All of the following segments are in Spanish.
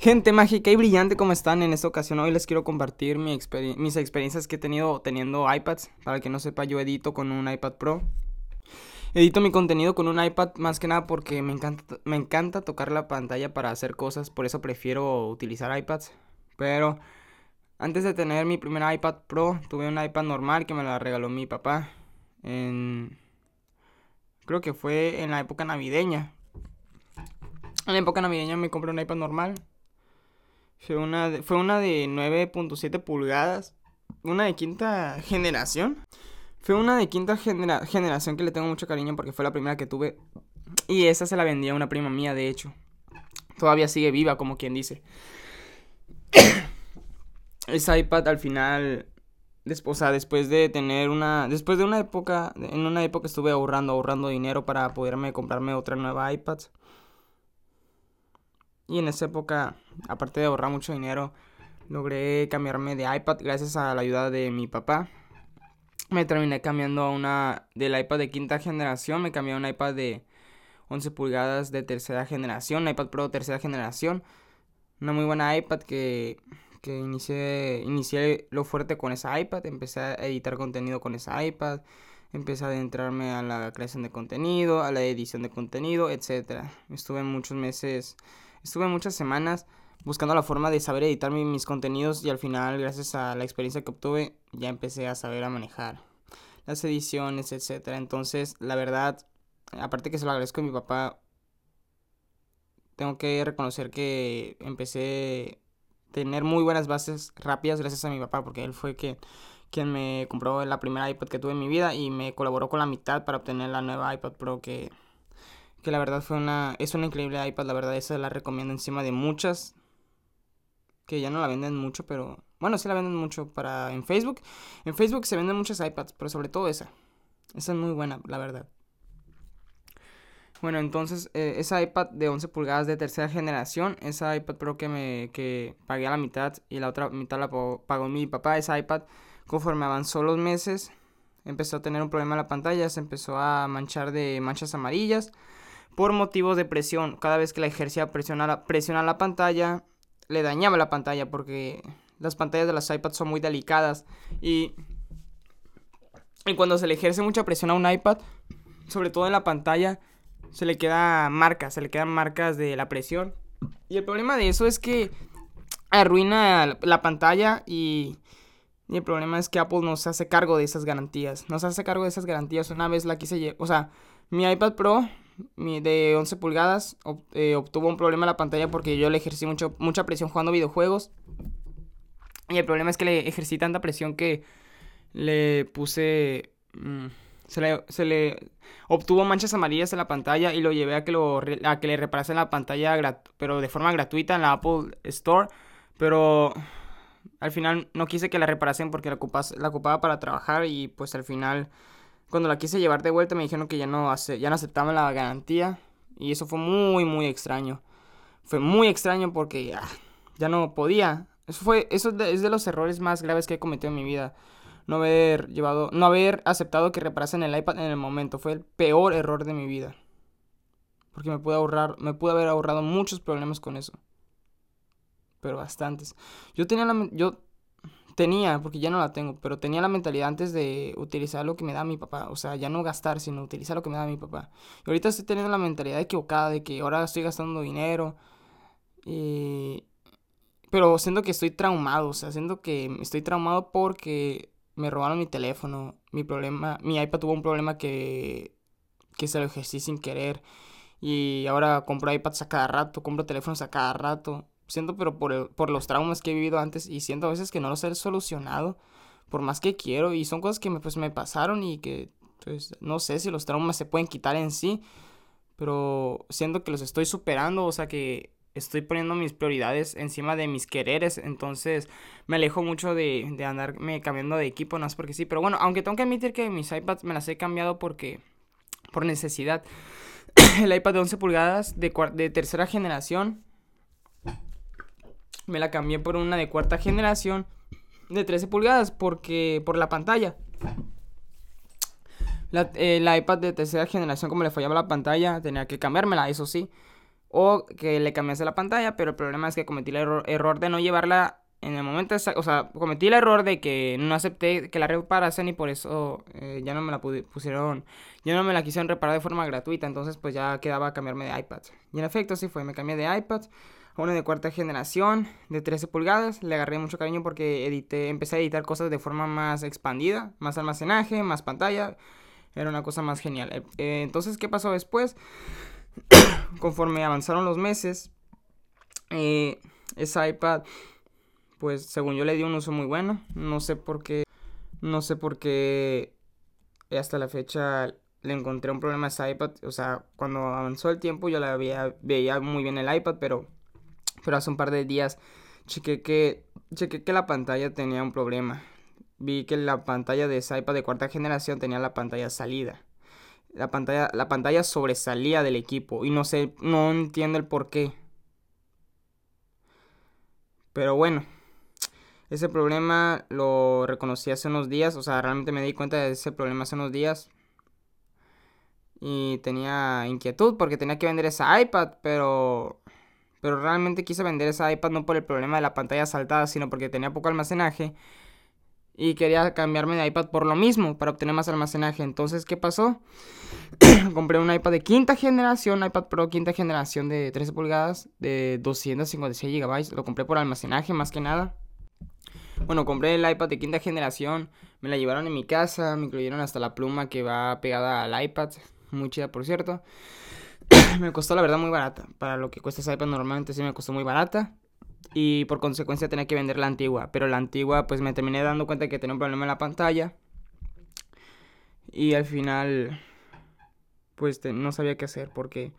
Gente mágica y brillante, ¿cómo están? En esta ocasión hoy les quiero compartir mis experiencias que he tenido teniendo iPads. Para que no sepa, yo edito con un iPad Pro. Edito mi contenido con un iPad más que nada porque me encanta, tocar la pantalla para hacer cosas. Por eso prefiero utilizar iPads. Pero antes de tener mi primer iPad Pro, tuve un iPad normal que me la regaló mi papá. En... Creo que fue en la época navideña. En la época navideña me compré un iPad normal fue una de, fue una de 9.7 pulgadas. Una de quinta generación. Fue una de quinta generación que le tengo mucho cariño porque fue la primera que tuve. Y esa se la vendía a una prima mía, de hecho. Todavía sigue viva, como quien dice. Esa iPad al final. o sea, después de tener una. Después de una época. En una época estuve ahorrando, ahorrando dinero para poderme comprarme otra nueva iPad. Y en esa época, aparte de ahorrar mucho dinero, logré cambiarme de iPad gracias a la ayuda de mi papá. Me terminé cambiando a una del iPad de quinta generación, me cambié a un iPad de 11 pulgadas de tercera generación, iPad Pro tercera generación. Una muy buena iPad que, que inicié, inicié lo fuerte con esa iPad, empecé a editar contenido con esa iPad, empecé a adentrarme a la creación de contenido, a la edición de contenido, etc. Estuve muchos meses Estuve muchas semanas buscando la forma de saber editar mis contenidos y al final, gracias a la experiencia que obtuve, ya empecé a saber a manejar las ediciones, etcétera. Entonces, la verdad, aparte que se lo agradezco a mi papá, tengo que reconocer que empecé a tener muy buenas bases rápidas gracias a mi papá, porque él fue quien, quien me compró la primera iPad que tuve en mi vida y me colaboró con la mitad para obtener la nueva iPad Pro que que la verdad fue una es una increíble iPad, la verdad esa la recomiendo encima de muchas que ya no la venden mucho, pero bueno, sí la venden mucho para en Facebook. En Facebook se venden muchas iPads, pero sobre todo esa. Esa es muy buena, la verdad. Bueno, entonces eh, esa iPad de 11 pulgadas de tercera generación, esa iPad Pro que me que pagué a la mitad y la otra mitad la pagó mi papá, esa iPad conforme avanzó los meses empezó a tener un problema en la pantalla, se empezó a manchar de manchas amarillas por motivos de presión. Cada vez que la ejercía presión a la, pantalla, le dañaba la pantalla porque las pantallas de las iPads son muy delicadas y, y cuando se le ejerce mucha presión a un iPad, sobre todo en la pantalla, se le queda marcas, se le quedan marcas de la presión. Y el problema de eso es que arruina la pantalla y, y el problema es que Apple no se hace cargo de esas garantías. No se hace cargo de esas garantías. Una vez la quise... O sea, mi iPad Pro de 11 pulgadas eh, obtuvo un problema en la pantalla porque yo le ejercí mucho, mucha presión jugando videojuegos. Y el problema es que le ejercí tanta presión que le puse... Mm, se, le, se le, obtuvo manchas amarillas en la pantalla y lo llevé a que, lo, a que le reparasen la pantalla, pero de forma gratuita en la Apple Store. Pero al final no quise que la reparasen porque la ocupaba, la ocupaba para trabajar y pues al final cuando la quise llevar de vuelta me dijeron que ya no, ya no aceptaban la garantía. Y eso fue muy, muy extraño. Fue muy extraño porque ah, ya no podía. Eso, fue, eso es de, los errores más graves que he cometido en mi vida. No haber llevado, no haber aceptado que reparasen el iPad en el momento. Fue el peor error de mi vida. Porque me pude ahorrar, me pude haber ahorrado muchos problemas con eso. Pero bastantes. Yo tenía la, yo tenía, porque ya no la tengo, pero tenía la mentalidad antes de utilizar lo que me da mi papá. O sea, ya no gastar, sino utilizar lo que me da mi papá. Y ahorita estoy teniendo la mentalidad equivocada de que ahora estoy gastando dinero. Y... Pero siento que estoy traumado, o sea, siento que estoy traumado porque me robaron mi teléfono. Mi problema, mi iPad tuvo un problema que, que se lo ejercí sin querer. Y ahora compro iPads a cada rato, compro teléfonos a cada rato siento, pero por, por los traumas que he vivido antes y siento a veces que no los he solucionado por más que quiero y son cosas que me, pues, me pasaron y que pues no sé si los traumas se pueden quitar en sí, pero siento que los estoy superando, o sea que estoy poniendo mis prioridades encima de mis quereres, entonces me alejo mucho de, de andarme cambiando de equipo, no es porque sí, pero bueno, aunque tengo que admitir que mis iPads me las he cambiado porque por necesidad. El iPad de 11 pulgadas de, de tercera generación me la cambié por una de cuarta generación de 13 pulgadas porque por la pantalla. La, eh, iPad de tercera generación, como le fallaba la pantalla, tenía que cambiármela, eso sí. o que le cambiase la pantalla, pero el problema es que cometí el error, de no llevarla en el momento, o sea, cometí el error de que no acepté que la reparasen y por eso eh, ya no me la pusieron, ya no me la quisieron reparar de forma gratuita, entonces pues ya quedaba cambiarme de iPad. Y en efecto sí fue, me cambié de iPad a una de cuarta generación de 13 pulgadas, le agarré mucho cariño porque edité, empecé a editar cosas de forma más expandida, más almacenaje, más pantalla, era una cosa más genial. Eh, entonces, ¿qué pasó después? conforme avanzaron los meses, eh, esa iPad, pues según yo le di un uso muy bueno. No sé por qué, no sé por qué hasta la fecha le encontré un problema a esa iPad. O sea, cuando avanzó el tiempo yo la veía, veía muy bien el iPad, pero, pero hace un par de días chequé que, chequé que la pantalla tenía un problema. Vi que la pantalla de esa iPad de cuarta generación tenía la pantalla salida la pantalla, la pantalla sobresalía del equipo y no sé, no entiendo el por qué. Pero bueno, ese problema lo reconocí hace unos días, o sea, realmente me di cuenta de ese problema hace unos días. Y tenía inquietud porque tenía que vender esa iPad, pero pero realmente quise vender esa iPad no por el problema de la pantalla saltada, sino porque tenía poco almacenaje y quería cambiarme de iPad por lo mismo, para obtener más almacenaje. Entonces, ¿qué pasó? Compré un iPad de quinta generación, iPad Pro quinta generación de 13 pulgadas, de 256 GB. Lo compré por almacenaje más que nada. Bueno, compré el iPad de quinta generación, me la llevaron en mi casa, me incluyeron hasta la pluma que va pegada al iPad, muy chida por cierto. me costó la verdad muy barata, para lo que cuesta ese iPad normalmente sí me costó muy barata y por consecuencia tenía que vender la antigua. Pero la antigua pues me terminé dando cuenta que tenía un problema en la pantalla. Y al final pues no sabía qué hacer porque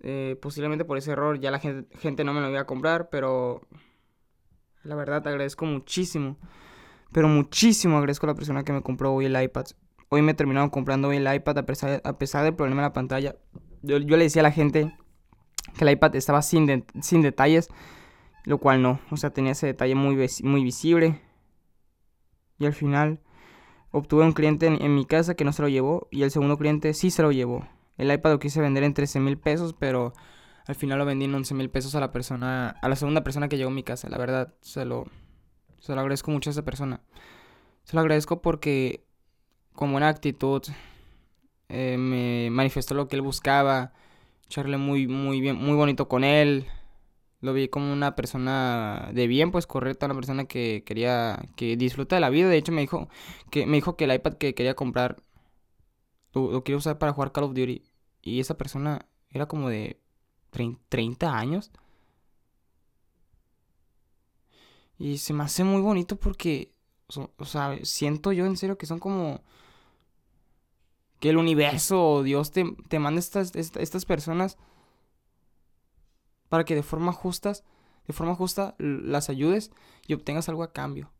eh, posiblemente por ese error ya la gente, gente no me lo iba a comprar. Pero la verdad te agradezco muchísimo. Pero muchísimo agradezco a la persona que me compró hoy el iPad. Hoy me terminaron comprando hoy el iPad a pesar, a pesar del problema en la pantalla. Yo, yo le decía a la gente que el iPad estaba sin, sin detalles lo cual no, o sea, tenía ese detalle muy, muy visible. Y al final obtuve un cliente en, mi casa que no se lo llevó y el segundo cliente sí se lo llevó. El iPad lo quise vender en 13 mil pesos, pero al final lo vendí en 11 mil pesos a la persona, a la segunda persona que llegó a mi casa. La verdad, se lo, se lo agradezco mucho a esa persona. Se lo agradezco porque con buena actitud eh, me manifestó lo que él buscaba, charlé muy, muy bien, muy bonito con él, lo vi como una persona de bien, pues correcta, una persona que quería, que disfruta de la vida. De hecho, me dijo que, me dijo que el iPad que quería comprar lo, lo quería usar para jugar Call of Duty. Y esa persona era como de 30 años. Y se me hace muy bonito porque, o, sea, siento yo en serio que son como... Que el universo o Dios te, te manda estas, estas personas para que de forma justa, de forma justa las ayudes y obtengas algo a cambio.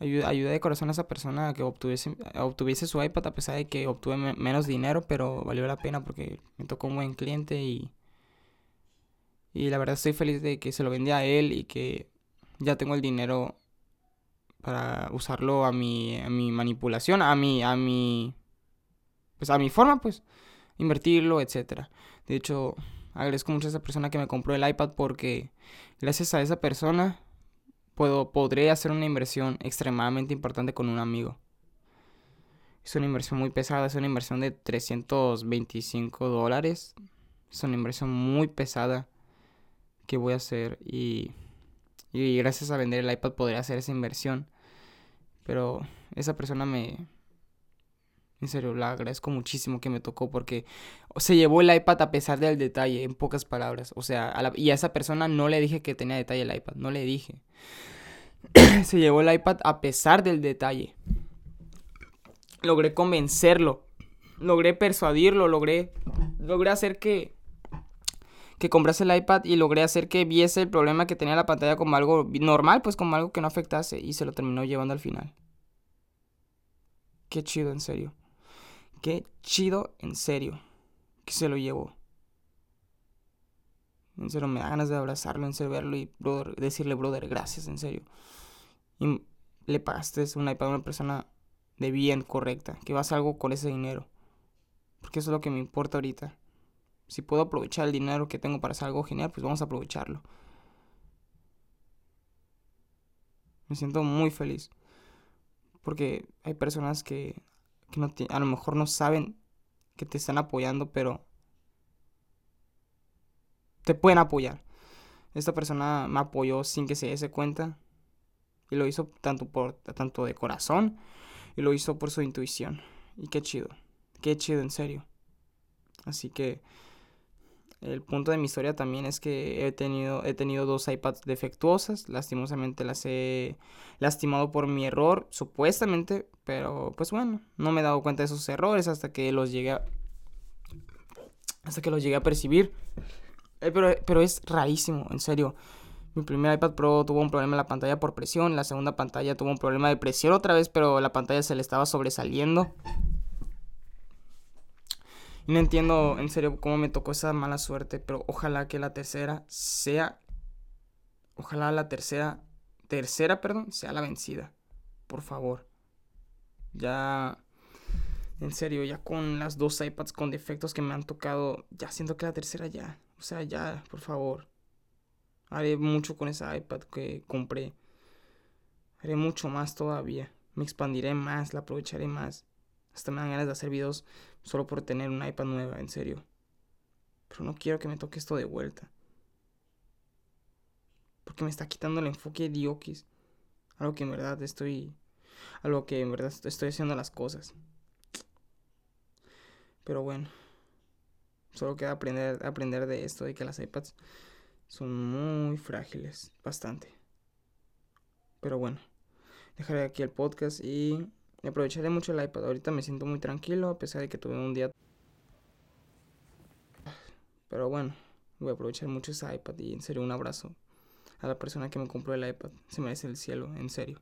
Ayuda, de corazón a esa persona a que obtuviese, obtuviese su iPad a pesar de que obtuve menos dinero, pero valió la pena porque me tocó un buen cliente y, y la verdad estoy feliz de que se lo vendí a él y que ya tengo el dinero para usarlo a mi, a mi manipulación, a mi, a mi, pues a mi forma, pues, invertirlo, etcétera. De hecho, Agradezco mucho a esa persona que me compró el iPad porque gracias a esa persona puedo, podré hacer una inversión extremadamente importante con un amigo. Es una inversión muy pesada, es una inversión de 325 dólares. Es una inversión muy pesada que voy a hacer y, y gracias a vender el iPad podré hacer esa inversión. Pero esa persona me, en serio, le agradezco muchísimo que me tocó porque se llevó el iPad a pesar del detalle, en pocas palabras. O sea, y a esa persona no le dije que tenía detalle el iPad, no le dije. se llevó el iPad a pesar del detalle. Logré convencerlo, logré persuadirlo, logré, logré hacer que, que comprase el iPad y logré hacer que viese el problema que tenía la pantalla como algo normal, pues como algo que no afectase y se lo terminó llevando al final. Qué chido, en serio. Qué chido, en serio, que se lo llevó. En serio, me da ganas de abrazarlo, en serio, verlo y decirle, brother, gracias, en serio. Y le pagaste un iPad a una persona de bien, correcta, que vas a algo con ese dinero. Porque eso es lo que me importa ahorita. Si puedo aprovechar el dinero que tengo para hacer algo genial, pues vamos a aprovecharlo. Me siento muy feliz. Porque hay personas que, que no a lo mejor no saben que te están apoyando, pero te pueden apoyar. Esta persona me apoyó sin que se diese cuenta. Y lo hizo tanto, por, tanto de corazón y lo hizo por su intuición. Y qué chido. Qué chido, en serio. Así que el punto de mi historia también es que he tenido, he tenido dos iPads defectuosas. Lastimosamente las he lastimado por mi error, supuestamente. Pero pues bueno, no me he dado cuenta de esos errores hasta que los llegué a, hasta que los llegué a percibir. Eh, pero, pero es rarísimo, en serio. Mi primer iPad Pro tuvo un problema en la pantalla por presión. La segunda pantalla tuvo un problema de presión otra vez, pero la pantalla se le estaba sobresaliendo. No entiendo en serio cómo me tocó esa mala suerte, pero ojalá que la tercera sea... Ojalá la tercera... Tercera, perdón, sea la vencida. Por favor. Ya... En serio, ya con las dos iPads con defectos que me han tocado, ya siento que la tercera ya. O sea, ya, por favor. Haré mucho con esa iPad que compré. Haré mucho más todavía. Me expandiré más, la aprovecharé más. Hasta me dan ganas de hacer videos solo por tener una iPad nueva, en serio. Pero no quiero que me toque esto de vuelta. Porque me está quitando el enfoque de Diokis. Algo que en verdad estoy. Algo que en verdad estoy haciendo las cosas. Pero bueno. Solo queda aprender, aprender de esto, de que las iPads son muy frágiles. Bastante. Pero bueno. Dejaré aquí el podcast y aprovecharé mucho el iPad. Ahorita me siento muy tranquilo a pesar de que tuve un día... Pero bueno, voy a aprovechar mucho ese iPad y en serio un abrazo a la persona que me compró el iPad. Se merece el cielo, en serio.